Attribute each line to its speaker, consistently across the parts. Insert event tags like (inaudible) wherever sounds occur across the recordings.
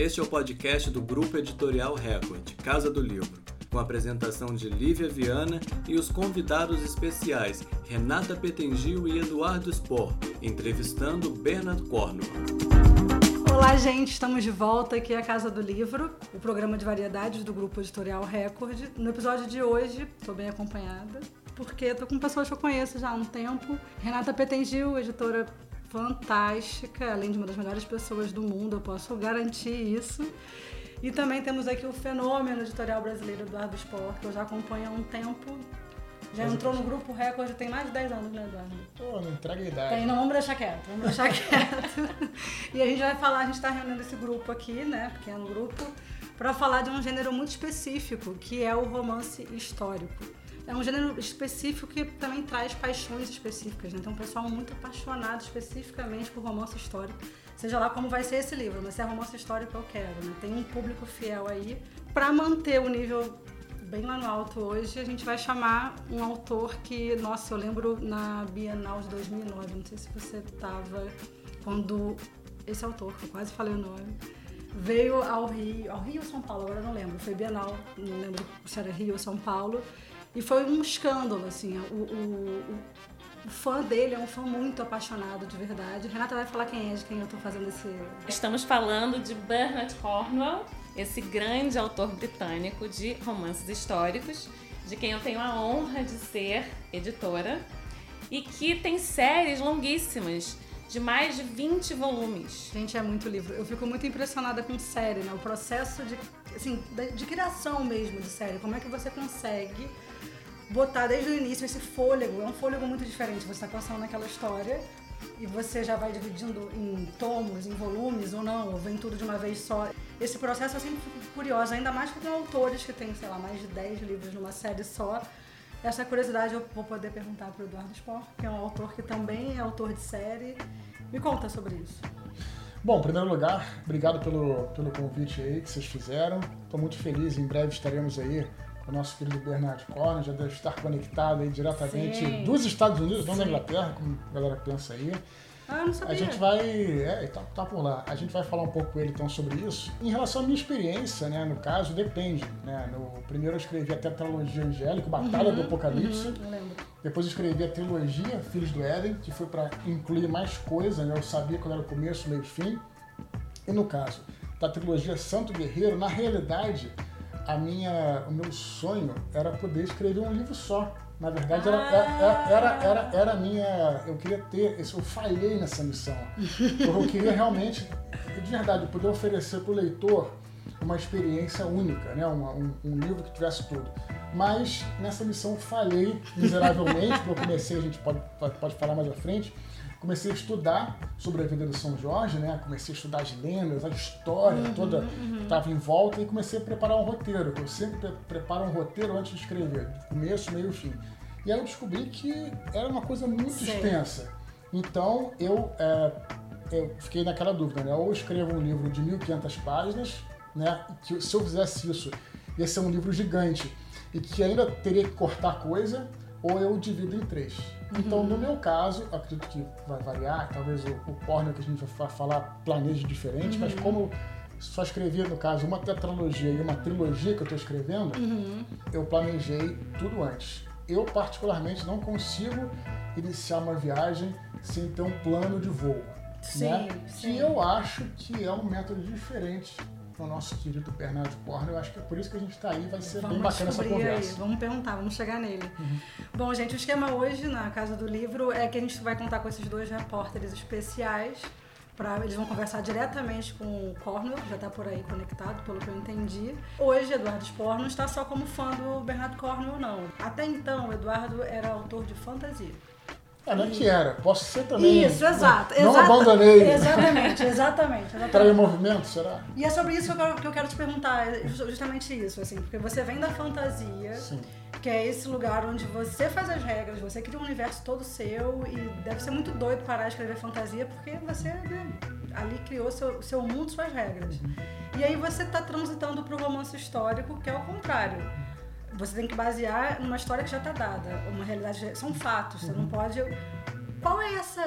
Speaker 1: Este é o podcast do Grupo Editorial Record, Casa do Livro, com a apresentação de Lívia Viana e os convidados especiais Renata Petengil e Eduardo Spor, entrevistando Bernard Cornwell.
Speaker 2: Olá, gente, estamos de volta aqui à Casa do Livro, o programa de variedades do Grupo Editorial Record. No episódio de hoje, estou bem acompanhada, porque estou com pessoas que eu conheço já há um tempo. Renata Petengil, editora fantástica, além de uma das melhores pessoas do mundo, eu posso garantir isso. E também temos aqui o fenômeno editorial brasileiro Eduardo Sport, que eu já acompanho há um tempo. Já entrou no grupo Record, tem mais de 10 anos, né, Eduardo?
Speaker 3: Pô, não entrega idade.
Speaker 2: Tem, não, vamos deixar quieto, vamos deixar (laughs) quieto. e a gente vai falar, a gente está reunindo esse grupo aqui, né, pequeno grupo, para falar de um gênero muito específico, que é o romance histórico é um gênero específico que também traz paixões específicas, né? Então, um pessoal muito apaixonado especificamente por romance histórico. Seja lá como vai ser esse livro, mas se é romance histórico eu quero, né? Tem um público fiel aí. Para manter o nível bem lá no alto hoje, a gente vai chamar um autor que, nossa, eu lembro na Bienal de 2009, não sei se você estava quando esse autor, que eu quase falei o nome, veio ao Rio, ao Rio ou São Paulo, agora não lembro, foi Bienal, não lembro se era Rio ou São Paulo, e foi um escândalo, assim. O, o, o, fã dele é um fã muito apaixonado, de verdade. Renata vai falar quem é, de quem eu tô fazendo esse.
Speaker 4: Estamos falando de Bernard Cornwell, esse grande autor britânico de romances históricos, de quem eu tenho a honra de ser editora, e que tem séries longuíssimas de mais de 20 volumes.
Speaker 2: Gente, é muito livro. Eu fico muito impressionada com série, né? O processo de, assim, de criação mesmo de série. Como é que você consegue botar desde o início esse fôlego. É um fôlego muito diferente. Você está pensando naquela história e você já vai dividindo em tomos, em volumes ou não, ou vem tudo de uma vez só. Esse processo eu sempre fico curiosa, ainda mais com autores que têm, sei lá, mais de 10 livros numa série só. Essa curiosidade eu vou poder perguntar para o Eduardo Spor, que é um autor que também é autor de série. Me conta sobre isso.
Speaker 3: Bom, em primeiro lugar, obrigado pelo, pelo convite aí que vocês fizeram. Estou muito feliz, em breve estaremos aí o nosso querido Bernard Cornwell já deve estar conectado aí diretamente Sim. dos Estados Unidos, não da Inglaterra, como a galera pensa aí.
Speaker 2: Ah, não sabia.
Speaker 3: A gente vai. É, tá, tá por lá. A gente vai falar um pouco com ele então sobre isso. Em relação à minha experiência, né? No caso, depende. Né? No, primeiro eu escrevi até a trilogia Angélico, Batalha uhum, do Apocalipse.
Speaker 2: Uhum.
Speaker 3: Depois eu escrevi a trilogia Filhos do Éden, que foi para incluir mais coisa, né? Eu sabia quando era o começo, meio e fim. E no caso da trilogia Santo Guerreiro, na realidade a minha, o meu sonho era poder escrever um livro só. Na verdade, era, ah. era, era, era, a minha. Eu queria ter. Eu falhei nessa missão. (laughs) eu queria realmente, de verdade, poder oferecer para o leitor uma experiência única, né? Um, um, um, livro que tivesse tudo. Mas nessa missão falhei miseravelmente, porque eu comecei, a gente pode, pode falar mais à frente, comecei a estudar sobre a vida do São Jorge, né? Comecei a estudar as lendas, a história uhum, toda uhum. que estava em volta e comecei a preparar um roteiro. Eu sempre preparo um roteiro antes de escrever, começo, meio e fim. E aí eu descobri que era uma coisa muito extensa. Então eu, é, eu fiquei naquela dúvida, né? Ou escrevo um livro de 1.500 páginas, né? Que se eu fizesse isso, ia ser um livro gigante e que ainda teria que cortar coisa, ou eu divido em três. Então, no meu caso, acredito que vai variar, talvez o, o porno que a gente vai falar planeje diferente, uhum. mas como só escrevi, no caso, uma tetralogia e uma trilogia que eu estou escrevendo, uhum. eu planejei tudo antes. Eu, particularmente, não consigo iniciar uma viagem sem ter um plano de voo. Sim, né? sim. Que eu acho que é um método diferente o nosso querido Bernardo Porno. Eu acho que é por isso que a gente está aí, vai ser
Speaker 2: vamos
Speaker 3: bem bacana essa conversa.
Speaker 2: Aí. Vamos perguntar, vamos chegar nele. Uhum. Bom, gente, o esquema hoje na Casa do Livro é que a gente vai contar com esses dois repórteres especiais. Pra, eles vão conversar diretamente com o Cornwell, já está por aí conectado, pelo que eu entendi. Hoje, Eduardo Spor não está só como fã do Bernardo Cornwell, não. Até então, o Eduardo era autor de fantasia.
Speaker 3: É, não é que era. Posso ser também.
Speaker 2: Isso, exato.
Speaker 3: Não,
Speaker 2: exata,
Speaker 3: abandonei.
Speaker 2: Exatamente, exatamente. exatamente.
Speaker 3: Movimento, será?
Speaker 2: E é sobre isso que eu, quero, que eu quero te perguntar, é justamente isso, assim, porque você vem da fantasia, Sim. que é esse lugar onde você faz as regras, você cria um universo todo seu e deve ser muito doido parar de escrever fantasia, porque você né, ali criou seu, seu mundo, suas regras. Uhum. E aí você está transitando para o romance histórico, que é o contrário você tem que basear numa história que já está dada, uma realidade, são fatos, você não uhum. pode Qual é essa,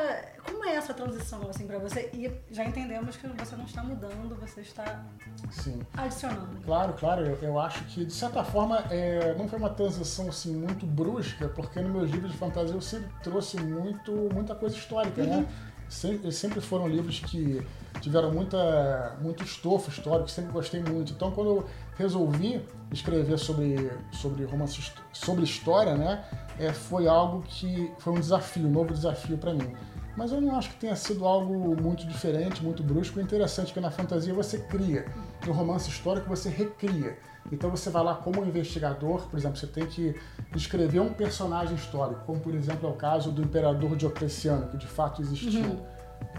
Speaker 2: como é essa transição assim para você? E já entendemos que você não está mudando, você está
Speaker 3: Sim.
Speaker 2: adicionando.
Speaker 3: Claro, claro. Eu, eu acho que, de certa forma, é, não foi uma transição assim, muito brusca, porque nos meus livros de fantasia eu sempre trouxe muito, muita coisa histórica, né? Sem- Eles sempre foram livros que tiveram muita, muito estofo histórico, sempre gostei muito. Então, quando eu resolvi escrever sobre, sobre romance, sobre história, né? É, foi algo que foi um desafio, um novo desafio para mim. Mas eu não acho que tenha sido algo muito diferente, muito brusco. O interessante é que na fantasia você cria, no romance histórico você recria. Então você vai lá como investigador, por exemplo, você tem que escrever um personagem histórico, como por exemplo é o caso do imperador Diocleciano, que de fato existiu.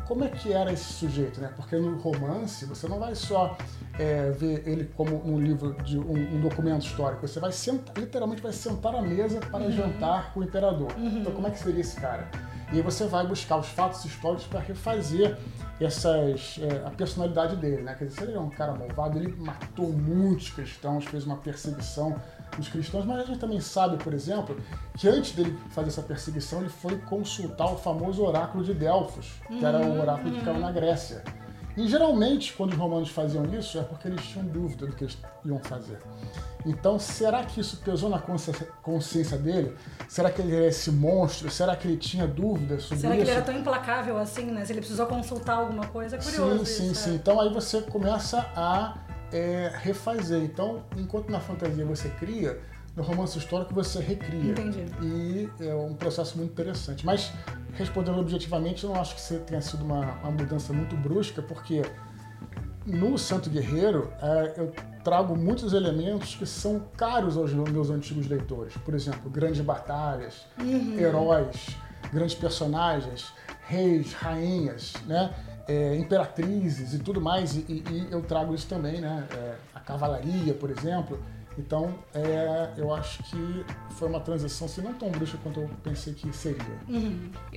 Speaker 3: Como é que era esse sujeito, né? Porque no romance você não vai só é, ver ele como um livro de um, um documento histórico, você vai sentar, literalmente vai sentar à mesa para jantar com o imperador. Então como é que seria esse cara? E aí você vai buscar os fatos históricos para refazer essas é, a personalidade dele, né? Quer dizer, ele é um cara malvado, ele matou muitos cristãos, fez uma perseguição dos cristãos, mas a gente também sabe, por exemplo, que antes dele fazer essa perseguição, ele foi consultar o famoso oráculo de Delfos, que era o oráculo que ficava na Grécia. E geralmente, quando os romanos faziam isso, é porque eles tinham dúvida do que eles iam fazer. Então, será que isso pesou na consciência- dele? Será que ele era esse monstro? Será que ele tinha dúvidas sobre
Speaker 2: Será que
Speaker 3: isso?
Speaker 2: ele era tão implacável assim, né? Se ele precisou consultar alguma coisa, é curioso
Speaker 3: Sim, sim,
Speaker 2: isso,
Speaker 3: sim.
Speaker 2: é.
Speaker 3: Então aí você começa a é, refazer. Então, enquanto na fantasia você cria, no romance histórico você recria.
Speaker 2: Entendi.
Speaker 3: E é um processo muito interessante. Mas, respondendo objetivamente, eu não acho que você tenha sido uma, uma mudança muito brusca, porque no Santo Guerreiro é, eu trago muitos elementos que são caros aos meus antigos leitores. Por exemplo, grandes batalhas, heróis, grandes personagens, reis, rainhas, né? é, imperatrizes e tudo mais. E, e- e eu trago isso também, né? É, a cavalaria, por exemplo. Então, é, eu acho que foi uma transição, se não tão brusca quanto eu pensei que seria.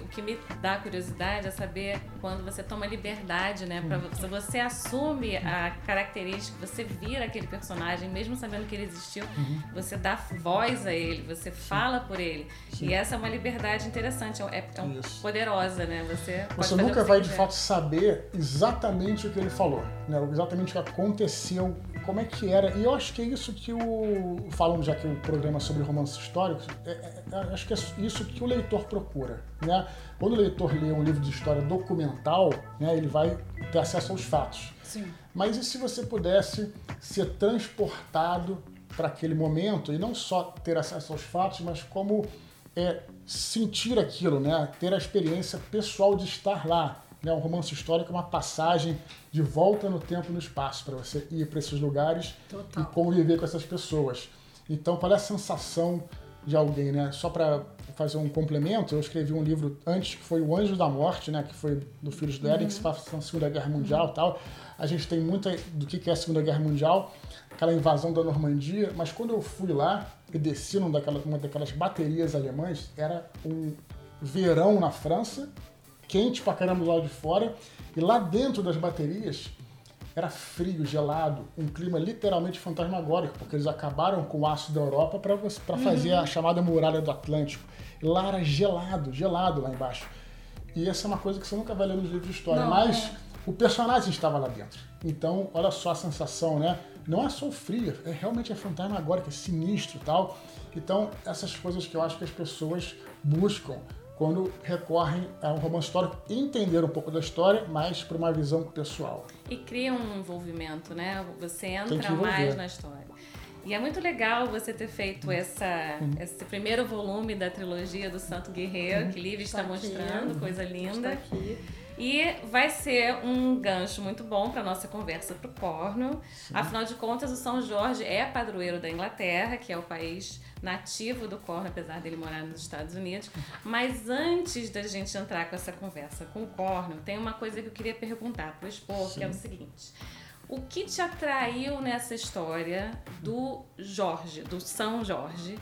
Speaker 4: O que me dá curiosidade é saber quando você toma liberdade, né? Pra, se você assume a característica, você vira aquele personagem, mesmo sabendo que ele existiu, você dá voz a ele, você fala por ele. E essa é uma liberdade interessante, é, é um-
Speaker 3: Isso.
Speaker 4: poderosa, né? Você,
Speaker 3: Você nunca
Speaker 4: que
Speaker 3: vai,
Speaker 4: você
Speaker 3: de
Speaker 4: quiser.
Speaker 3: fato, saber exatamente o que ele falou, né? exatamente o que aconteceu, como é que era. E eu acho que é isso que o. Falando já que o programa é sobre romances históricos, é- é- é- acho que é isso que o leitor procura. Né? Quando o leitor lê um livro de história documental, né, ele vai ter acesso aos fatos.
Speaker 2: Sim.
Speaker 3: Mas e se você pudesse ser transportado para aquele momento e não só ter acesso aos fatos, mas como é, sentir aquilo, né? ter a experiência pessoal de estar lá. Né? Um romance histórico é uma passagem de volta no tempo e no espaço para você ir para esses lugares
Speaker 2: Total.
Speaker 3: e conviver com essas pessoas. Então, qual é a sensação de alguém, né? Só para fazer um complemento, eu escrevi um livro antes que foi O Anjo da Morte, né? Que foi do Filhos do Éden, que se passa na Segunda Guerra Mundial e tal. A gente tem muita do que que é a Segunda Guerra Mundial, aquela invasão da Normandia, mas quando eu fui lá e desci numa daquelas, uma daquelas baterias alemãs, era um verão na França, quente pra caramba do lado de fora, e lá dentro das baterias era frio, gelado, um clima literalmente fantasmagórico, porque eles acabaram com o aço da Europa para fazer a chamada muralha do Atlântico. E lá era gelado, gelado lá embaixo. E essa é uma coisa que você nunca vai ler nos livros de história,
Speaker 2: Não,
Speaker 3: mas
Speaker 2: é.
Speaker 3: o personagem estava lá dentro. Então, olha só a sensação, né? Não é só o frio, é realmente é fantasmagórico, é sinistro e tal. Então, essas coisas que eu acho que as pessoas buscam quando recorrem a um romance histórico, entender um pouco da história, mas para uma visão pessoal.
Speaker 4: E cria um envolvimento, né? Você entra mais na história. E é muito legal você ter feito essa,
Speaker 3: Uhum.
Speaker 4: esse primeiro volume da trilogia do Santo Guerreiro, que Livre está
Speaker 2: Tá aqui.
Speaker 4: mostrando, coisa
Speaker 2: Está
Speaker 4: linda.
Speaker 2: aqui.
Speaker 4: E vai ser um gancho muito bom para nossa conversa pro Cornwall. Afinal de contas, o São Jorge é padroeiro da Inglaterra, que é o país nativo do Cornwall, apesar dele morar nos Estados Unidos. Mas antes da gente entrar com essa conversa com o Cornwall, tem uma coisa que eu queria perguntar pro Expor, que é o seguinte. O que te atraiu nessa história do Jorge, do São Jorge?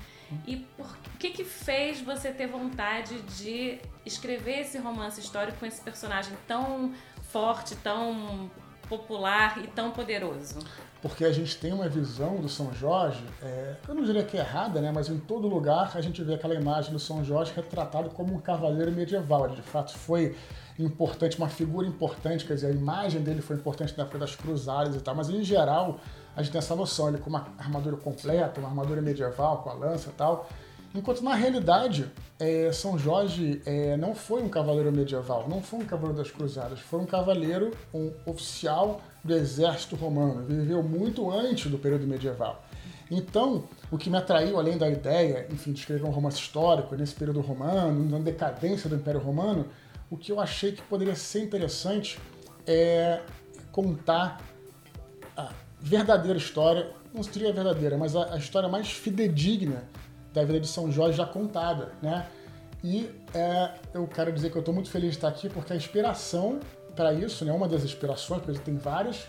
Speaker 4: E por que que fez você ter vontade de escrever esse romance histórico com esse personagem tão forte, tão popular e tão poderoso?
Speaker 3: Porque a gente tem uma visão do São Jorge, é, eu não diria que é errada, né? mas em todo lugar a gente vê aquela imagem do São Jorge retratado como um cavaleiro medieval. Ele de fato foi importante, uma figura importante, quer dizer, a imagem dele foi importante na época das cruzadas e tal, mas em geral a gente tem essa noção, ele com uma armadura completa, uma armadura medieval, com a lança e tal. Enquanto na realidade, é, São Jorge é, não foi um cavaleiro medieval, não foi um cavaleiro das cruzadas, foi um cavaleiro, um oficial do exército romano, viveu muito antes do período medieval. Então, o que me atraiu, além da ideia, enfim, de escrever um romance histórico nesse período romano, na decadência do Império Romano, o que eu achei que poderia ser interessante é contar a verdadeira história, não seria verdadeira, mas a, a história mais fidedigna da vida de São Jorge já contada, né? E é, eu quero dizer que eu estou muito feliz de estar aqui porque a inspiração para isso, né, uma das inspirações, porque tem várias,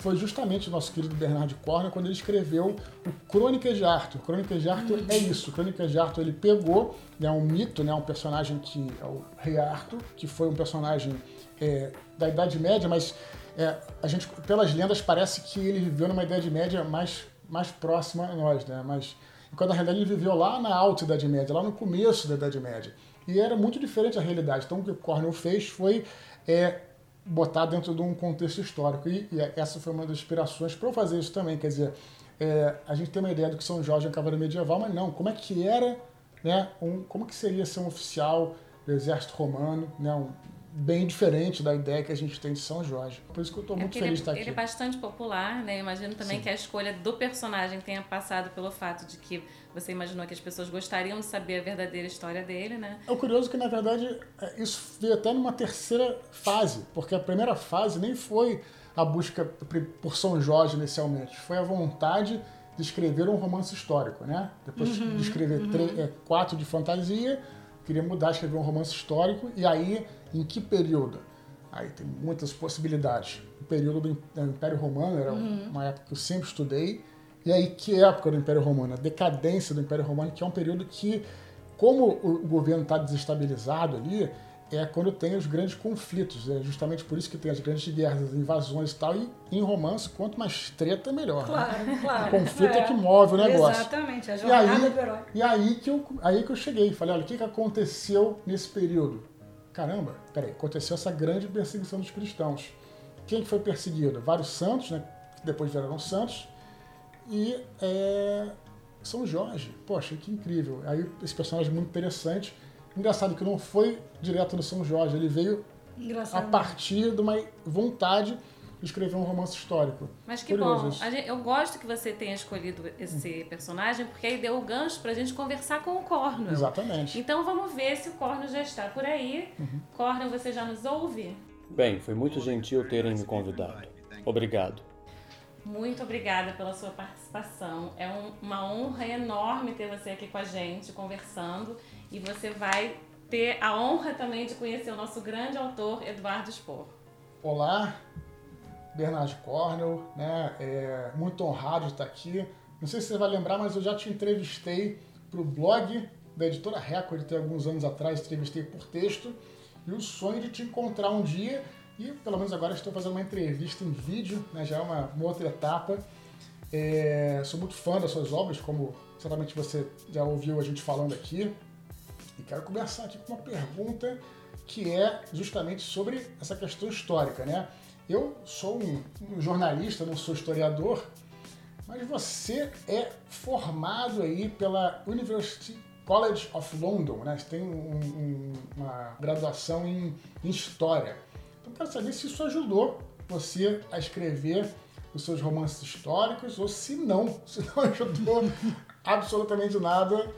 Speaker 3: foi justamente o nosso querido Bernard Cornwell quando ele escreveu o Crônicas de Arthur. Crônicas de Arthur é isso. Crônicas de Arthur ele pegou né, um mito, né, um personagem que é o Rei Arthur, que foi um personagem é, da Idade Média, mas é, a gente, pelas lendas, parece que ele viveu numa Idade Média mais, mais próxima a nós, né? Mas quando na realidade ele viveu lá na alta Idade Média, lá no começo da Idade Média. E era muito diferente a realidade. Então o que o Cornell fez foi é, botar dentro de um contexto histórico. E, e essa foi uma das inspirações para eu fazer isso também. Quer dizer, é, a gente tem uma ideia do que São Jorge é um cavaleiro medieval, mas não, como é que era, né, um, como que seria ser um oficial do exército romano, né, um, bem diferente da ideia que a gente tem de São Jorge. Por isso que eu estou é muito feliz
Speaker 4: ele,
Speaker 3: de estar aqui.
Speaker 4: Ele é bastante popular, né? Eu imagino também Sim. que a escolha do personagem tenha passado pelo fato de que você imaginou que as pessoas gostariam de saber a verdadeira história dele, né?
Speaker 3: É curioso que, na verdade, é, isso veio até numa terceira fase, porque a primeira fase nem foi a busca por São Jorge inicialmente, foi a vontade de escrever um romance histórico, né? Depois uhum, de escrever uhum. três, é, quatro de fantasia, queria mudar, escrever um romance histórico, e aí, em que período? Aí tem muitas possibilidades. O período do Império Romano era uhum. uma época que eu sempre estudei. E aí, que época do Império Romano? A decadência do Império Romano, que é um período que, como o governo está desestabilizado ali, é quando tem os grandes conflitos. É justamente por isso que tem as grandes guerras, as invasões e tal. E em romance, quanto mais treta, melhor.
Speaker 2: Claro,
Speaker 3: né?
Speaker 2: claro.
Speaker 3: O conflito é, é que move o negócio.
Speaker 2: Exatamente, a jornada
Speaker 3: e aí,
Speaker 2: do herói.
Speaker 3: E aí que, eu, aí que eu cheguei. Falei, olha, o que, que aconteceu nesse período? Caramba, peraí, aconteceu essa grande perseguição dos cristãos. Quem foi perseguido? Vários santos, né? Que depois viraram santos. E é, São Jorge. Poxa, que incrível. Aí esse personagem é muito interessante Engraçado que não foi direto no São Jorge, ele veio Engraçado. a partir de uma vontade de escrever um romance histórico.
Speaker 4: Mas que Curioso bom. Gente, eu gosto que você tenha escolhido esse personagem, porque aí deu o gancho pra gente conversar com o Cornwell.
Speaker 3: Exatamente.
Speaker 4: Então vamos ver se o Cornwell já está por aí. Uhum. Cornwell, você já nos ouve?
Speaker 1: Bem, foi muito gentil terem me convidado. Obrigado.
Speaker 4: Muito obrigada pela sua participação. É um, uma honra enorme ter você aqui com a gente, conversando e você vai ter a honra também de conhecer o nosso grande autor, Eduardo Spor.
Speaker 3: Olá, Bernard Cornell, né? É muito honrado de estar aqui. Não sei se você vai lembrar, mas eu já te entrevistei para o blog da editora Record, tem alguns anos atrás, entrevistei por texto. E o sonho de te encontrar um dia, e pelo menos agora estou fazendo uma entrevista em vídeo, né? já é uma, uma outra etapa. É, sou muito fã das suas obras, como certamente você já ouviu a gente falando aqui. E quero começar aqui com uma pergunta que é justamente sobre essa questão histórica, né? Eu sou um, jornalista, não sou historiador, mas você é formado aí pela University College of London, né? Você tem um, um, uma graduação em, em História. Então quero saber se isso ajudou você a escrever os seus romances históricos ou se não, (laughs) se não ajudou absolutamente nada.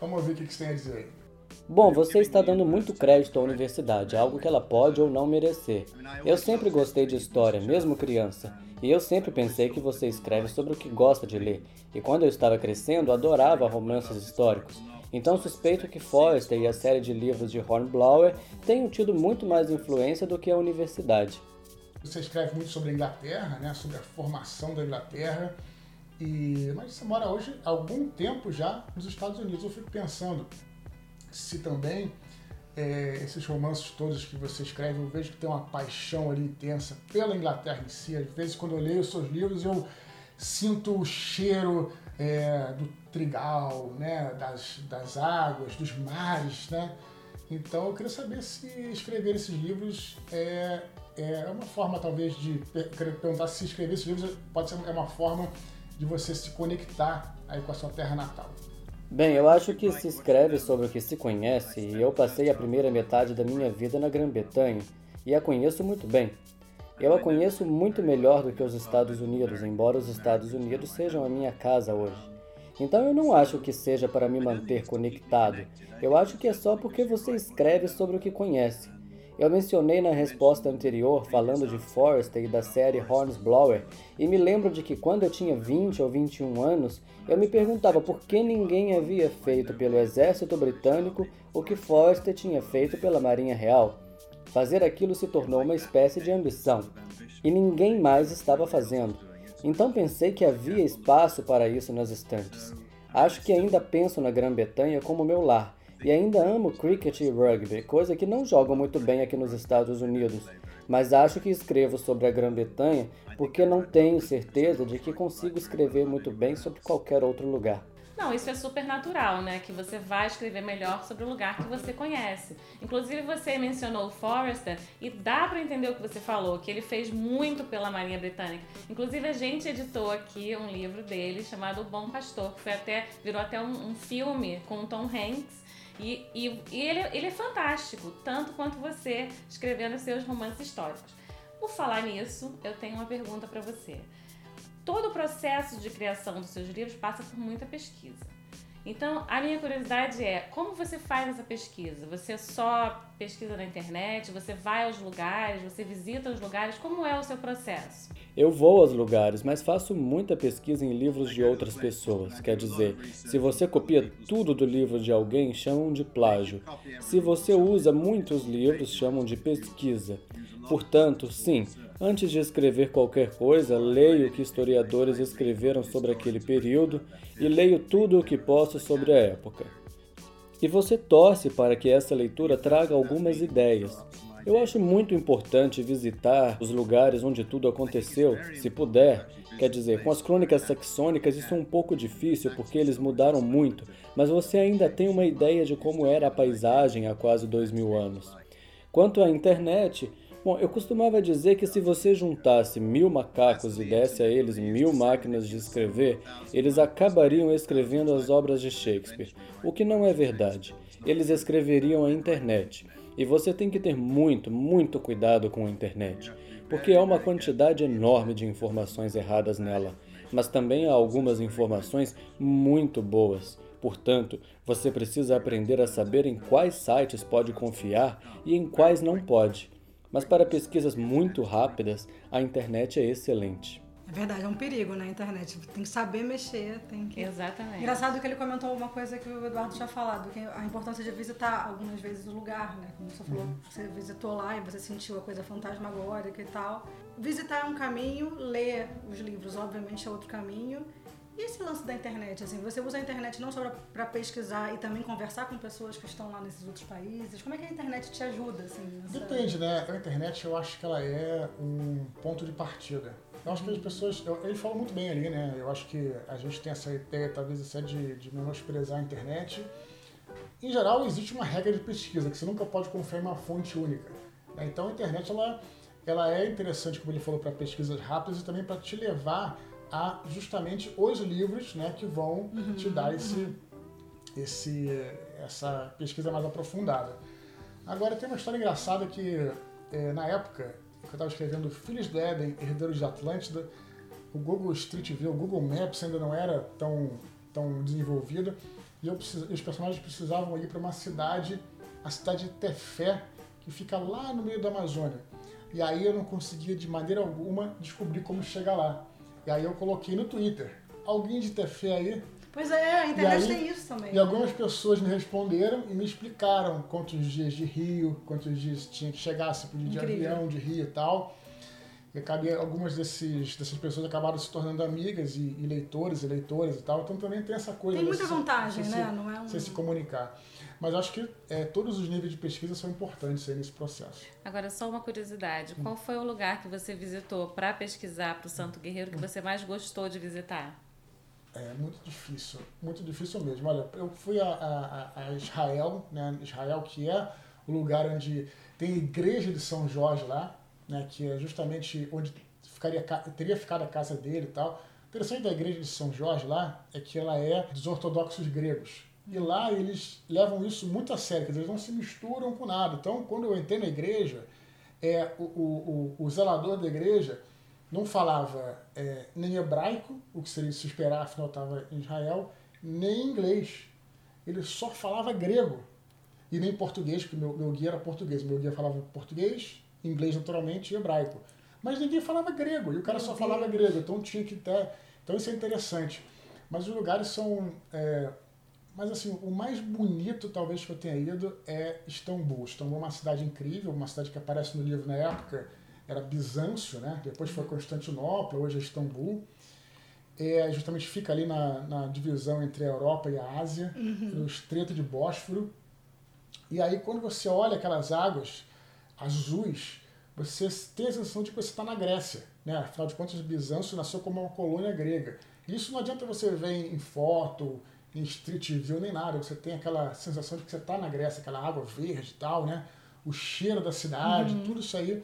Speaker 3: Vamos ver o que você tem a dizer aí.
Speaker 1: Bom, você está dando muito crédito à universidade, algo que ela pode ou não merecer. Eu sempre gostei de história, mesmo criança, e eu sempre pensei que você escreve sobre o que gosta de ler. E quando eu estava crescendo, adorava romances históricos. Então suspeito que Forster e a série de livros de Hornblower tenham tido muito mais influência do que a universidade.
Speaker 3: Você escreve muito sobre a Inglaterra, né, sobre a formação da Inglaterra, e mas você mora hoje há algum tempo já nos Estados Unidos. Eu fico pensando, se também é, esses romances todos que você escreve, eu vejo que tem uma paixão ali intensa pela Inglaterra em si. Às vezes, quando eu leio os seus livros, eu sinto o cheiro é, do trigal, né, das, das águas, dos mares, né? Então eu queria saber se escrever esses livros é, é uma forma talvez de perguntar se escrever esses livros pode ser é uma forma de você se conectar aí com a sua terra natal.
Speaker 5: Bem, eu acho que se escreve sobre o que se conhece e eu passei a primeira metade da minha vida na Grã-Bretanha e a conheço muito bem. Eu a conheço muito melhor do que os Estados Unidos, embora os Estados Unidos sejam a minha casa hoje. Então eu não acho que seja para me manter conectado. Eu acho que é só porque você escreve sobre o que conhece. Eu mencionei na resposta anterior falando de Forrester e da série Hornsblower, e me lembro de que quando eu tinha 20 ou 21 anos, eu me perguntava por que ninguém havia feito pelo exército britânico o que Forrester tinha feito pela Marinha Real. Fazer aquilo se tornou uma espécie de ambição, e ninguém mais estava fazendo. Então pensei que havia espaço para isso nas estantes. Acho que ainda penso na Grã-Bretanha como meu lar, e ainda amo cricket e rugby, coisa que não jogam muito bem aqui nos Estados Unidos. Mas acho que escrevo sobre a Grã-Bretanha porque não tenho certeza de que consigo escrever muito bem sobre qualquer outro lugar.
Speaker 4: Não, isso é super natural, né? Que você vai escrever melhor sobre o lugar que você conhece. Inclusive, você mencionou o Forrester e dá para entender o que você falou, que ele fez muito pela Marinha Britânica. Inclusive, a gente editou aqui um livro dele chamado O Bom Pastor, que foi até, virou até um, um filme com o Tom Hanks. E, e, e ele, ele é fantástico, tanto quanto você escrevendo seus romances históricos. Por falar nisso, eu tenho uma pergunta para você todo o processo de criação dos seus livros passa por muita pesquisa. Então, a minha curiosidade é como você faz essa pesquisa? Você só pesquisa na internet? Você vai aos lugares? Você visita os lugares? Como é o seu processo?
Speaker 5: Eu vou aos lugares, mas faço muita pesquisa em livros de outras pessoas. Quer dizer, se você copia tudo do livro de alguém, chamam de plágio. Se você usa muitos livros, chamam de pesquisa. Portanto, sim, Antes de escrever qualquer coisa, leio o que historiadores escreveram sobre aquele período e leio tudo o que posso sobre a época. E você torce para que essa leitura traga algumas ideias. Eu acho muito importante visitar os lugares onde tudo aconteceu, se puder. Quer dizer, com as crônicas saxônicas isso é um pouco difícil porque eles mudaram muito, mas você ainda tem uma ideia de como era a paisagem há quase dois mil anos. Quanto à internet, Bom, eu costumava dizer que se você juntasse mil macacos e desse a eles mil máquinas de escrever, eles acabariam escrevendo as obras de Shakespeare, o que não é verdade. Eles escreveriam a internet. E você tem que ter muito, muito cuidado com a internet, porque há uma quantidade enorme de informações erradas nela, mas também há algumas informações muito boas. Portanto, você precisa aprender a saber em quais sites pode confiar e em quais não pode. Mas para pesquisas muito rápidas, a internet é excelente.
Speaker 2: É verdade, é um perigo na né, internet. Tem que saber mexer, tem que.
Speaker 4: Exatamente.
Speaker 2: Engraçado que ele comentou uma coisa que o Eduardo tinha falado, que a importância de visitar algumas vezes o lugar, né? Como você falou, uhum. você visitou lá e você sentiu a coisa fantasmagórica e tal. Visitar é um caminho, ler os livros, obviamente, é outro caminho. E esse lance da internet, assim, você usa a internet não só para pesquisar e também conversar com pessoas que estão lá nesses outros países? Como é que a internet te ajuda, assim?
Speaker 3: Nessa... Depende, né? A internet eu acho que ela é um ponto de partida. Eu acho que as pessoas, eu, ele falou muito bem ali, né? Eu acho que a gente tem essa ideia, talvez, até de, de menosprezar a internet. Em geral, existe uma regra de pesquisa, que você nunca pode confiar em uma fonte única. Né? Então, a internet, ela, ela é interessante, como ele falou, para pesquisas rápidas e também para te levar a justamente os livros né, que vão uhum, te dar esse, esse, essa pesquisa mais aprofundada. Agora, tem uma história engraçada que, é, na época que eu estava escrevendo Filhos do Éden, Herdeiros de Atlântida, o Google Street View, o Google Maps ainda não era tão, tão desenvolvido, e eu precis, os personagens precisavam ir para uma cidade, a cidade de Tefé, que fica lá no meio da Amazônia. E aí eu não conseguia de maneira alguma descobrir como chegar lá. E aí eu coloquei no Twitter. Alguém de ter fé aí?
Speaker 2: Pois é, a internet aí, tem isso também.
Speaker 3: E algumas pessoas me responderam e me explicaram quantos dias de Rio, quantos dias tinha que chegar, se podia de avião, de Rio e tal. E cabe, algumas desses, dessas pessoas acabaram se tornando amigas e, e leitores e leitoras e tal. Então também tem essa coisa.
Speaker 2: Tem muita vantagem,
Speaker 3: se,
Speaker 2: né? Não é
Speaker 3: um... Você se comunicar. Mas acho que é, todos os níveis de pesquisa são importantes nesse processo.
Speaker 4: Agora, só uma curiosidade: hum. qual foi o lugar que você visitou para pesquisar para o Santo Guerreiro que você mais gostou de visitar?
Speaker 3: É muito difícil, muito difícil mesmo. Olha, eu fui a, a, a Israel, né? Israel que é o lugar onde tem a igreja de São Jorge lá, né? Que é justamente onde ficaria, teria ficado a casa dele e tal. O interessante da igreja de São Jorge lá é que ela é dos ortodoxos gregos. E lá eles levam isso muito a sério, quer dizer, eles não se misturam com nada. Então, quando eu entrei na igreja, é, o, o, o, o zelador da igreja não falava é, nem hebraico, o que seria se esperar, afinal estava em Israel, nem inglês. Ele só falava grego. E nem português, porque meu, meu guia era português. Meu guia falava português, inglês naturalmente e hebraico. Mas ninguém falava grego, e o cara só falava grego, então tinha que ter. Então isso é interessante. Mas os lugares são é, mas assim, o mais bonito talvez que eu tenha ido é Istambul. Istambul é uma cidade incrível, uma cidade que aparece no livro na época, era Bizâncio, né? Depois foi Constantinopla, hoje é Istambul. É, justamente fica ali na, na divisão entre a Europa e a Ásia, uhum. no Estreito de Bósforo. E aí quando você olha aquelas águas azuis, você tem a sensação de que você está na Grécia. Né? Afinal de contas, Bizâncio nasceu como uma colônia grega. Isso não adianta você ver em foto, em street view nem nada. Você tem aquela sensação de que você está na Grécia, aquela água verde e tal, né? O cheiro da cidade, uhum. tudo isso aí.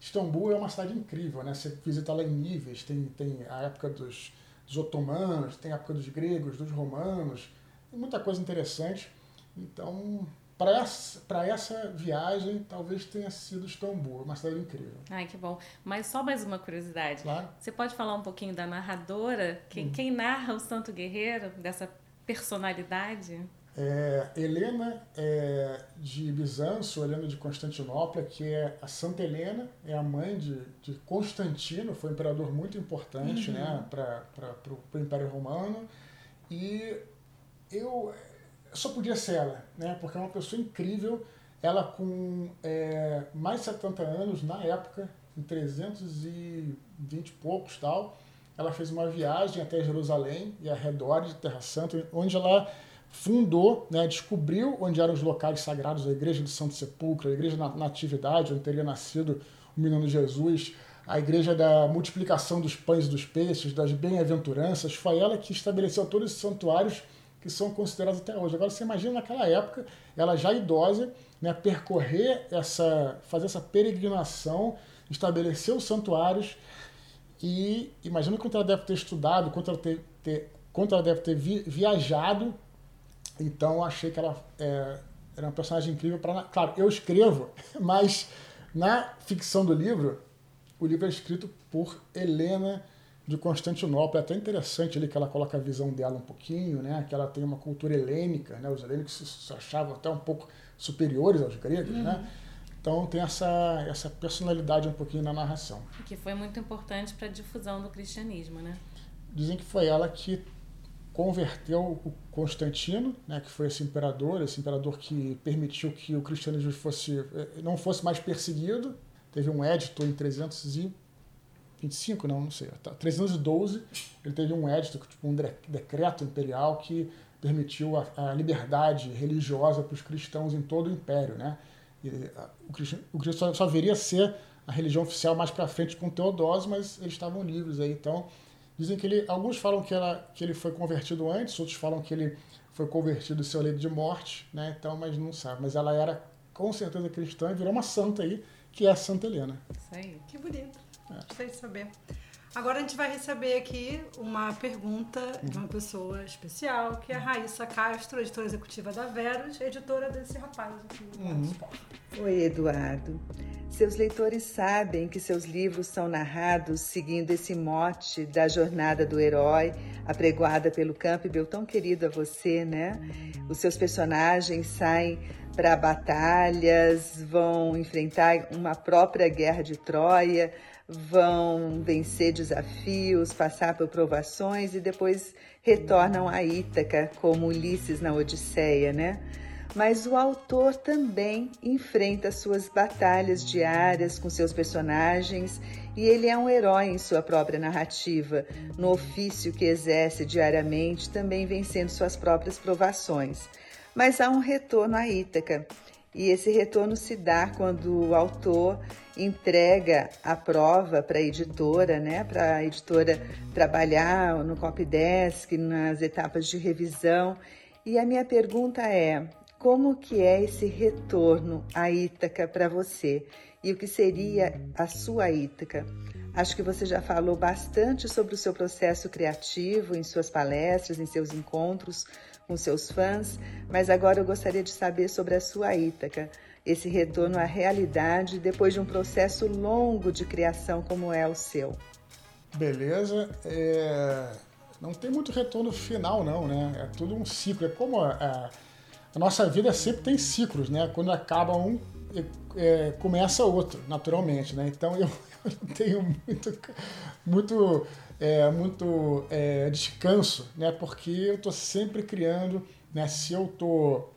Speaker 3: Istambul é uma cidade incrível, né? Você visita lá em níveis, tem, tem a época dos, dos otomanos, tem a época dos gregos, dos romanos, tem muita coisa interessante. Então, para essa, essa viagem, talvez tenha sido Istambul, uma cidade incrível.
Speaker 4: Ai, que bom. Mas só mais uma curiosidade.
Speaker 3: Claro.
Speaker 4: Você pode falar um pouquinho da narradora? Quem, uhum. quem narra o Santo Guerreiro, dessa personalidade?
Speaker 3: É, Helena é, de Bizâncio, Helena de Constantinopla, que é a Santa Helena, é a mãe de, de Constantino, foi um imperador muito importante uhum. né, para o Império Romano. E eu só podia ser ela, né, porque é uma pessoa incrível. Ela com é, mais de 70 anos, na época, em 320 e poucos tal, ela fez uma viagem até Jerusalém e arredores de Terra Santa, onde ela fundou, né, descobriu onde eram os locais sagrados, a Igreja do Santo Sepulcro, a Igreja da Natividade, onde teria nascido o menino Jesus, a Igreja da Multiplicação dos Pães e dos Peixes, das Bem-aventuranças. Foi ela que estabeleceu todos esses santuários que são considerados até hoje. Agora você imagina naquela época, ela já idosa, né, percorrer essa, fazer essa peregrinação, estabelecer os santuários e imagina quanto ela deve ter estudado, quanto ela, ter, ter quanto ela deve ter vi, viajado. Então achei que ela é, era uma personagem incrível. Pra, claro, eu escrevo, (laughs) mas na ficção do livro, o livro é escrito por Helena de Constantinopla. É até interessante ali que ela coloca a visão dela um pouquinho, né? que ela tem uma cultura helênica. Né? Os helênicos se achavam até um pouco superiores aos gregos. Uhum. Né? Então tem essa, essa personalidade um pouquinho na narração.
Speaker 4: Que foi muito importante para a difusão do cristianismo, né?
Speaker 3: Dizem que foi ela que converteu o Constantino, né, que foi esse imperador, esse imperador que permitiu que o cristianismo fosse, eh, não fosse mais perseguido. Teve um édito em 325, não, não sei, 312, tá, ele teve um édito, tipo um decreto imperial que permitiu a, a liberdade religiosa para os cristãos em todo o império, né? O cristianismo só, só viria a ser a religião oficial mais para frente com Teodósio, mas eles estavam livres aí. Então, dizem que ele, alguns falam que, ela, que ele foi convertido antes, outros falam que ele foi convertido seu leito de morte, né? Então, mas não sabe. Mas ela era com certeza cristã e virou uma santa aí, que é a Santa Helena.
Speaker 2: Isso aí. Que bonito. É. Gostei de saber. Agora a gente vai receber aqui uma pergunta de uma pessoa especial, que é a Raíssa Castro, editora executiva da Verus, editora desse rapaz aqui. Uhum.
Speaker 6: Oi, Eduardo. Seus leitores sabem que seus livros são narrados seguindo esse mote da jornada do herói, apregoada pelo Campbell, tão querido a você, né? Os seus personagens saem para batalhas, vão enfrentar uma própria guerra de Troia, vão vencer desafios, passar por provações e depois retornam a Ítaca, como Ulisses na Odisseia, né? mas o autor também enfrenta suas batalhas diárias com seus personagens e ele é um herói em sua própria narrativa, no ofício que exerce diariamente, também vencendo suas próprias provações. Mas há um retorno a Ítaca, e esse retorno se dá quando o autor entrega a prova para a editora, né? para a editora trabalhar no copydesk, nas etapas de revisão. E a minha pergunta é: como que é esse retorno à Ítaca para você? E o que seria a sua Ítaca? Acho que você já falou bastante sobre o seu processo criativo em suas palestras, em seus encontros com seus fãs, mas agora eu gostaria de saber sobre a sua Ítaca, esse retorno à realidade depois de um processo longo de criação como é o seu.
Speaker 3: Beleza. É... Não tem muito retorno final, não, né? É tudo um ciclo. É como a, a, nossa vida sempre tem ciclos, né? Quando acaba um, é, começa outro, naturalmente, né? Então eu, (laughs) tenho muito, muito é, muito é, descanso, né? Porque eu estou sempre criando, né? Se eu estou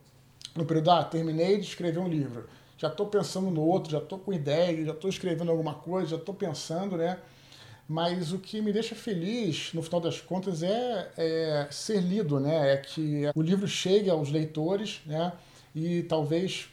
Speaker 3: no período, ah, terminei de escrever um livro, já estou pensando no outro, já estou com ideia, já estou escrevendo alguma coisa, já estou pensando, né? Mas o que me deixa feliz, no final das contas, é, é, ser lido, né? É que o livro chegue aos leitores, né? E talvez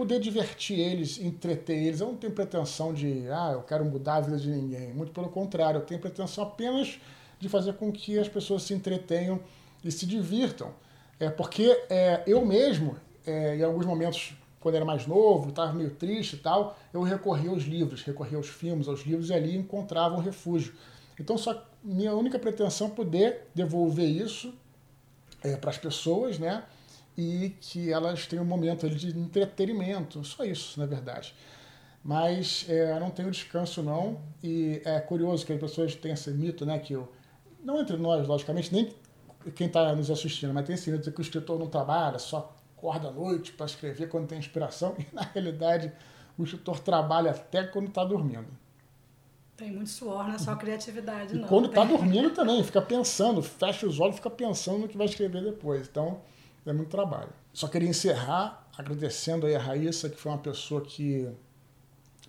Speaker 3: poder divertir eles, entreter eles. Eu não tenho pretensão de, ah, eu quero mudar a vida de ninguém. Muito pelo contrário, eu tenho pretensão apenas de fazer com que as pessoas se entretenham e se divirtam. É porque é, eu mesmo, é, em alguns momentos, quando era mais novo, estava meio triste e tal, eu recorria aos livros, recorria aos filmes, aos livros e ali encontrava um refúgio. Então, só minha única pretensão é poder devolver isso é, para as pessoas, né? E que elas tenham um momento de entretenimento, só isso, na verdade. Mas é, não tenho descanso não, e é curioso que as pessoas têm esse mito, né, que eu, não entre nós, logicamente, nem quem está nos assistindo, mas tem esse mito de que o escritor não trabalha, só acorda à noite para escrever quando tem inspiração, (laughs) e na realidade o escritor trabalha até quando está dormindo.
Speaker 2: Tem muito suor, é só criatividade,
Speaker 3: e
Speaker 2: não.
Speaker 3: quando está dormindo também, fica pensando, fecha os olhos, fica pensando no que vai escrever depois. Então, é muito trabalho. Só queria encerrar agradecendo aí a Raíssa, que foi uma pessoa que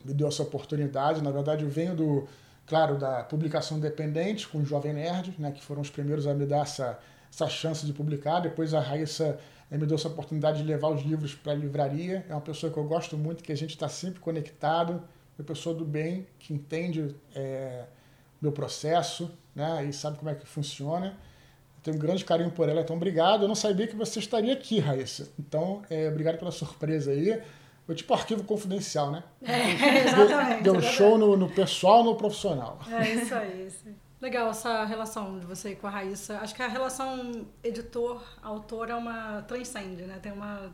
Speaker 3: me deu essa oportunidade. Na verdade, eu venho do, claro, da publicação independente com o Jovem Nerd, né, que foram os primeiros a me dar essa, essa chance de publicar. Depois a Raíssa eh, me deu essa oportunidade de levar os livros para a livraria. É uma pessoa que eu gosto muito, que a gente está sempre conectado. Uma pessoa do bem, que entende é, meu processo né, e sabe como é que funciona. Tenho um grande carinho por ela, então obrigado. Eu não sabia que você estaria aqui, Raíssa. Então, é, obrigado pela surpresa aí. Foi tipo arquivo confidencial, né?
Speaker 2: É, (laughs) exatamente.
Speaker 3: Deu um show no, no pessoal no profissional.
Speaker 2: É isso aí. Isso. Legal essa relação de você com a Raíssa. Acho que a relação editor-autor é uma transcende, né? Tem uma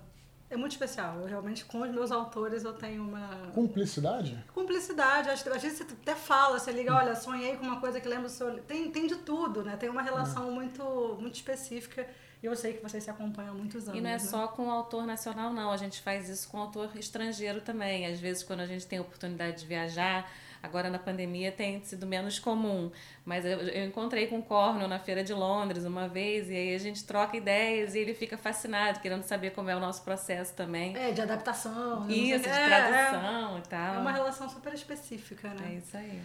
Speaker 2: é muito especial. Eu realmente, com os meus autores, eu tenho uma.
Speaker 3: Cumplicidade?
Speaker 2: Cumplicidade. Às vezes você até fala, você liga, olha, sonhei com uma coisa que lembra o seu. Tem, tem de tudo, né? Tem uma relação muito, muito específica. E eu sei que vocês se acompanham há muitos anos.
Speaker 4: E não é
Speaker 2: né?
Speaker 4: só com o autor nacional, não. A gente faz isso com o autor estrangeiro também. Às vezes, quando a gente tem a oportunidade de viajar Agora na pandemia tem sido menos comum, mas eu, eu encontrei com o Cornel na feira de Londres uma vez e aí a gente troca ideias e ele fica fascinado, querendo saber como é o nosso processo também.
Speaker 2: É, de adaptação.
Speaker 4: Né? Isso, de é, tradução
Speaker 2: é,
Speaker 4: e tal.
Speaker 2: É uma relação super específica, né?
Speaker 4: É isso aí.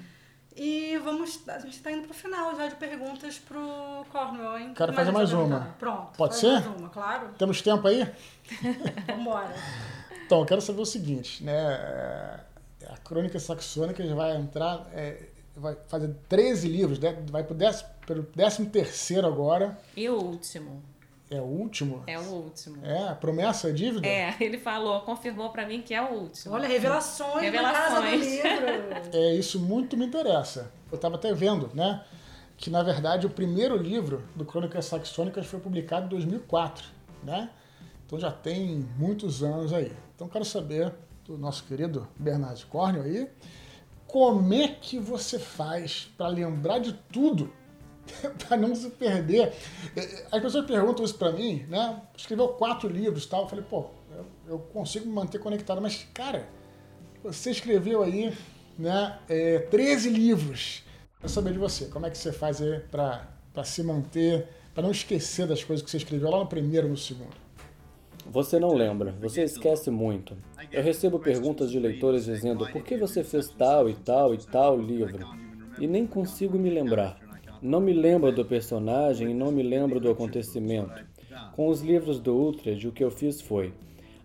Speaker 2: E vamos, a gente está indo para o final já de perguntas para o Cornwell, hein?
Speaker 3: Quero fazer mais uma.
Speaker 2: Pronto.
Speaker 3: Pode ser?
Speaker 2: Mais uma, claro.
Speaker 3: Temos tempo aí? (laughs)
Speaker 2: Vamos embora.
Speaker 3: Então, eu quero saber o seguinte, né? A Crônica Saxônica já vai entrar, é, vai fazer 13 livros, né? vai pro décimo, pelo 13 terceiro agora.
Speaker 4: E o último?
Speaker 3: É o último?
Speaker 4: É o último.
Speaker 3: É, promessa, dívida?
Speaker 4: É, (laughs) ele falou, confirmou para mim que é o último.
Speaker 2: Olha, revelações,
Speaker 4: revelações. (laughs)
Speaker 3: é, isso muito me interessa. Eu estava até vendo, né? Que na verdade o primeiro livro do Crônicas Saxônicas foi publicado em 2004, né? Então já tem muitos anos aí. Então quero saber do nosso querido Bernard Cornel aí. Como é que você faz para lembrar de tudo? (laughs) para não se perder. As pessoas perguntam isso para mim, né? Escreveu quatro livros tal. Eu falei, pô, eu, eu, consigo me manter conectado, mas, cara, você escreveu aí né, é, 13 livros. Quero saber de você, como é que você faz aí para se manter, para não esquecer das coisas que você escreveu lá no primeiro no segundo?
Speaker 5: Você não lembra, você esquece muito. Eu recebo perguntas de leitores dizendo por que você fez tal e tal e tal livro, e nem consigo me lembrar. Não me lembro do personagem e não me lembro do acontecimento. Com os livros do Utrecht, o que eu fiz foi: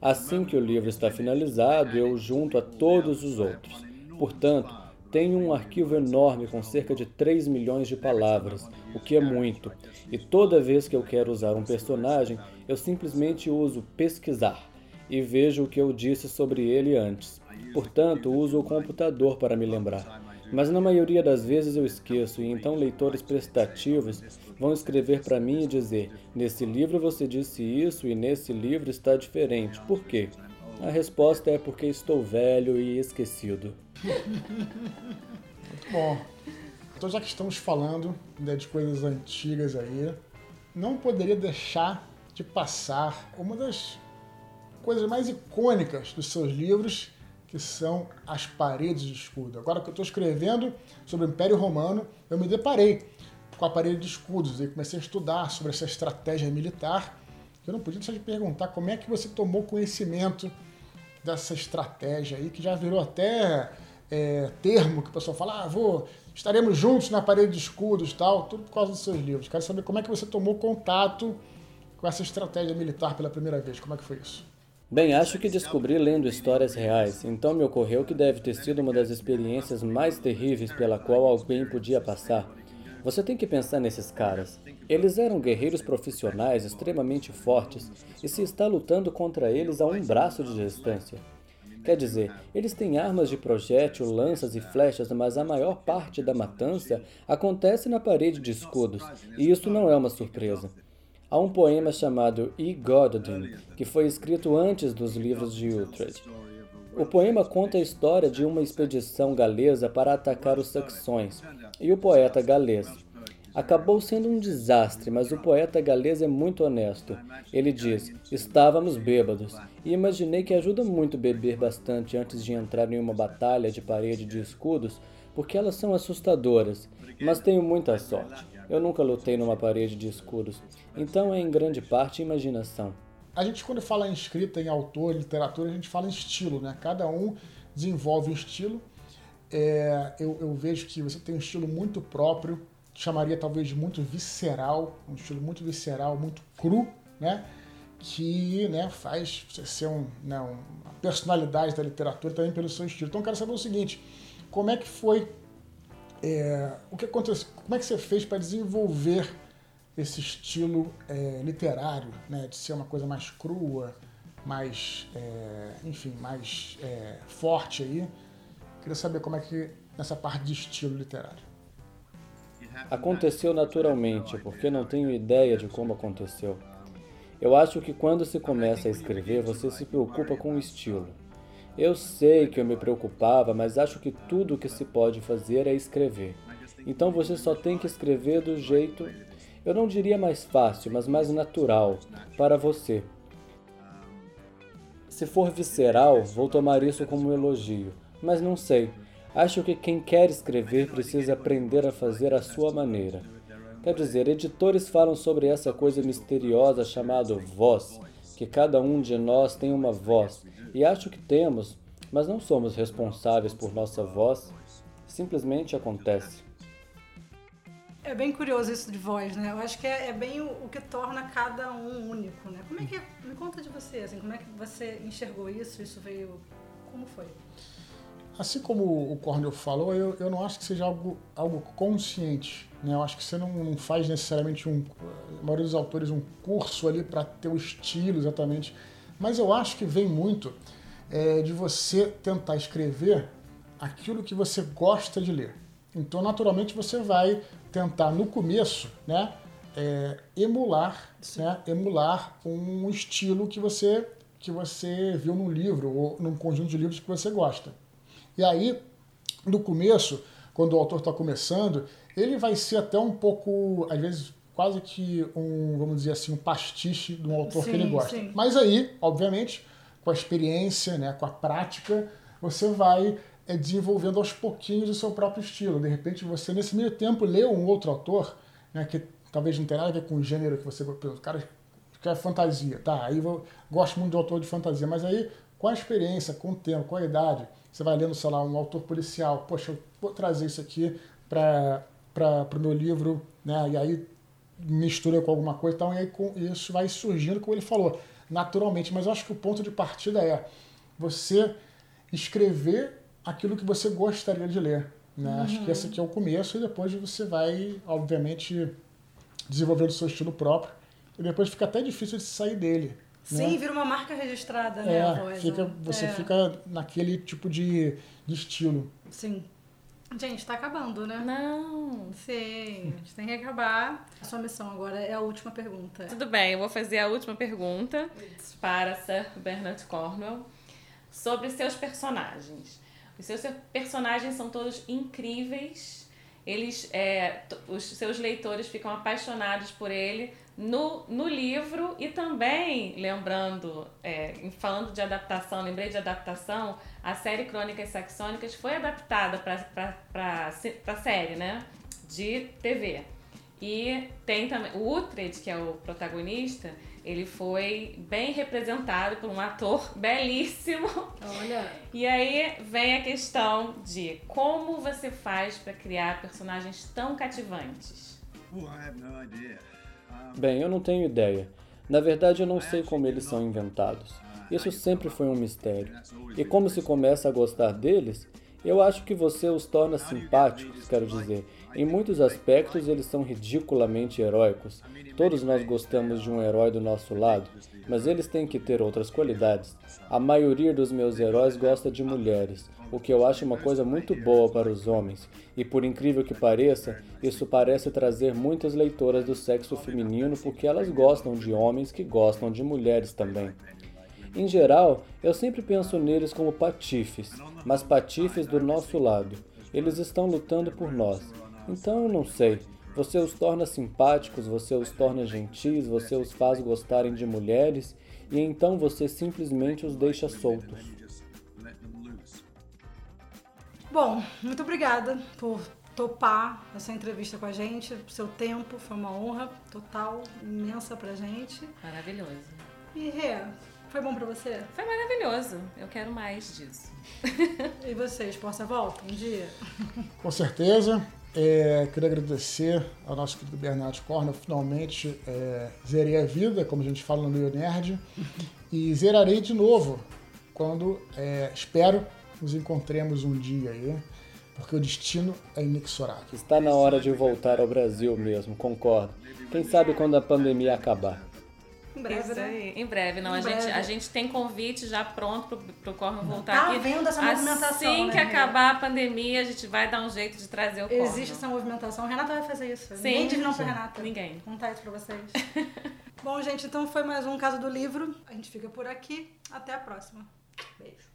Speaker 5: assim que o livro está finalizado, eu junto a todos os outros. Portanto, tenho um arquivo enorme com cerca de 3 milhões de palavras, o que é muito. E toda vez que eu quero usar um personagem, eu simplesmente uso pesquisar e vejo o que eu disse sobre ele antes. Portanto, uso o computador para me lembrar. Mas na maioria das vezes eu esqueço, e então leitores prestativos vão escrever para mim e dizer: Nesse livro você disse isso e nesse livro está diferente. Por quê? A resposta é porque estou velho e esquecido.
Speaker 3: Muito bom. Então, já que estamos falando né, de coisas antigas aí, não poderia deixar de passar uma das coisas mais icônicas dos seus livros, que são as paredes de escudo. Agora que eu estou escrevendo sobre o Império Romano, eu me deparei com a parede de escudos e comecei a estudar sobre essa estratégia militar. Eu não podia deixar de perguntar como é que você tomou conhecimento dessa estratégia aí, que já virou até é, termo que o pessoal fala, ah, vou, estaremos juntos na parede de escudos tal, tudo por causa dos seus livros. Quero saber como é que você tomou contato com essa estratégia militar pela primeira vez, como é que foi isso?
Speaker 5: Bem, acho que descobri lendo histórias reais, então me ocorreu que deve ter sido uma das experiências mais terríveis pela qual alguém podia passar. Você tem que pensar nesses caras. Eles eram guerreiros profissionais extremamente fortes, e se está lutando contra eles a um braço de distância. Quer dizer, eles têm armas de projétil, lanças e flechas, mas a maior parte da matança acontece na parede de escudos, e isso não é uma surpresa. Há um poema chamado E Gododin, que foi escrito antes dos livros de Utrecht. O poema conta a história de uma expedição galesa para atacar os saxões, e o poeta galês, Acabou sendo um desastre, mas o poeta galês é muito honesto. Ele diz: Estávamos bêbados, e imaginei que ajuda muito beber bastante antes de entrar em uma batalha de parede de escudos, porque elas são assustadoras, mas tenho muita sorte. Eu nunca lutei numa parede de escudos, então é em grande parte imaginação.
Speaker 3: A gente, quando fala em escrita, em autor, literatura, a gente fala em estilo, né? Cada um desenvolve um estilo. É, eu, eu vejo que você tem um estilo muito próprio, chamaria talvez de muito visceral, um estilo muito visceral, muito cru, né? Que né, faz você ser um, né, uma personalidade da literatura também pelo seu estilo. Então eu quero saber o seguinte, como é que foi, é, o que aconteceu, como é que você fez para desenvolver esse estilo é, literário, né, de ser uma coisa mais crua, mais, é, enfim, mais é, forte aí. Queria saber como é que nessa parte de estilo literário.
Speaker 5: Aconteceu naturalmente, porque não tenho ideia de como aconteceu. Eu acho que quando se começa a escrever, você se preocupa com o estilo. Eu sei que eu me preocupava, mas acho que tudo o que se pode fazer é escrever. Então você só tem que escrever do jeito, eu não diria mais fácil, mas mais natural, para você. Se for visceral, vou tomar isso como um elogio, mas não sei. Acho que quem quer escrever precisa aprender a fazer à sua maneira. Quer dizer, editores falam sobre essa coisa misteriosa chamada voz, que cada um de nós tem uma voz, e acho que temos, mas não somos responsáveis por nossa voz. Simplesmente acontece.
Speaker 2: É bem curioso isso de voz, né? Eu acho que é, é bem o, o, que torna cada um único, né? Como é que é? Me conta de você, assim, como é que você enxergou isso? Isso veio como foi?
Speaker 3: Assim como o Cornel falou, eu, eu não acho que seja algo, algo consciente. Né? Eu acho que você não, não faz necessariamente um. A maioria dos autores um curso ali para ter o estilo exatamente. Mas eu acho que vem muito é, de você tentar escrever aquilo que você gosta de ler. Então, naturalmente, você vai tentar no começo, né, é, emular, né, emular um estilo que você que você viu num livro ou num conjunto de livros que você gosta. E aí, no começo, quando o autor está começando, ele vai ser até um pouco, às vezes, quase que um, vamos dizer assim, um pastiche de um autor sim, que ele gosta. Sim. Mas aí, obviamente, com a experiência, né, com a prática, você vai é, desenvolvendo aos pouquinhos o seu próprio estilo. De repente, você, nesse meio tempo, lê um outro autor, né, que talvez não tenha nada a ver com o gênero que você... O cara que é fantasia, tá? Aí eu gosto muito de autor de fantasia, mas aí com a experiência, com o tempo, com a idade, você vai lendo, sei lá, um autor policial, poxa, eu vou trazer isso aqui para o meu livro, né? E aí mistura com alguma coisa e tal, e aí com, isso vai surgindo, como ele falou, naturalmente. Mas eu acho que o ponto de partida é você escrever aquilo que você gostaria de ler. Né? Uhum. Acho que esse aqui é o começo e depois você vai, obviamente, desenvolvendo o seu estilo próprio. E depois fica até difícil de sair dele.
Speaker 2: Sim,
Speaker 3: né?
Speaker 2: vira uma marca registrada, né?
Speaker 3: É, fica, né? você é. fica naquele tipo de, de estilo.
Speaker 2: Sim. Gente, tá acabando, né?
Speaker 4: Não.
Speaker 2: Sim, a gente tem que acabar. A sua missão agora é a última pergunta.
Speaker 4: Tudo bem, eu vou fazer a última pergunta Isso. para Sir Bernard Cornwell sobre seus personagens. Os seus personagens são todos incríveis. Eles, é, os seus leitores ficam apaixonados por ele no, no livro e também, lembrando, é, falando de adaptação, lembrei de adaptação, a série Crônicas Saxônicas foi adaptada para a série, né? De TV. E tem também o Uhtred, que é o protagonista, ele foi bem representado por um ator (laughs) belíssimo.
Speaker 2: Olha.
Speaker 4: E aí vem a questão de como você faz para criar personagens tão cativantes.
Speaker 5: Bem, eu não tenho ideia. Na verdade, eu não sei como eles são inventados. Isso sempre foi um mistério. E como se começa a gostar deles, eu acho que você os torna simpáticos, quero dizer. Em muitos aspectos, eles são ridiculamente heróicos. Todos nós gostamos de um herói do nosso lado, mas eles têm que ter outras qualidades. A maioria dos meus heróis gosta de mulheres, o que eu acho uma coisa muito boa para os homens. E por incrível que pareça, isso parece trazer muitas leitoras do sexo feminino porque elas gostam de homens que gostam de mulheres também. Em geral, eu sempre penso neles como patifes, mas patifes do nosso lado. Eles estão lutando por nós. Então eu não sei. Você os torna simpáticos, você os torna gentis, você os faz gostarem de mulheres e então você simplesmente os deixa soltos.
Speaker 2: Bom, muito obrigada por topar essa entrevista com a gente, seu tempo, foi uma honra total, imensa pra gente.
Speaker 4: Maravilhoso.
Speaker 2: E Rê, foi bom pra você?
Speaker 4: Foi maravilhoso. Eu quero mais disso.
Speaker 2: e vocês, Porta Volta, um dia? (laughs)
Speaker 3: Com certeza. É, queria agradecer ao nosso querido Bernardo Corna. Finalmente é, zerei a vida, como a gente fala no Meio Nerd. E zerarei de novo quando é, espero nos encontremos um dia aí, porque o destino é inexorável.
Speaker 5: Está na hora de voltar ao Brasil mesmo, concordo. Quem sabe quando a pandemia acabar.
Speaker 2: Em breve,
Speaker 4: Isso
Speaker 2: né?
Speaker 4: aí. Em breve, não.
Speaker 2: Em
Speaker 4: a, Gente,
Speaker 2: breve.
Speaker 4: a gente tem convite já pronto pro, pro Corno voltar
Speaker 2: Tá
Speaker 4: aqui.
Speaker 2: vendo essa movimentação,
Speaker 4: Assim
Speaker 2: né,
Speaker 4: que
Speaker 2: Rê?
Speaker 4: acabar a pandemia, a gente vai dar um jeito de trazer o Corno.
Speaker 2: Existe essa movimentação. Renata vai fazer isso.
Speaker 4: Sim.
Speaker 2: Ninguém diz não pra Renata.
Speaker 4: Ninguém.
Speaker 2: Vou contar isso pra vocês. (laughs) Bom, gente, então foi mais um caso do livro. A gente fica por aqui. Até a próxima. Beijo.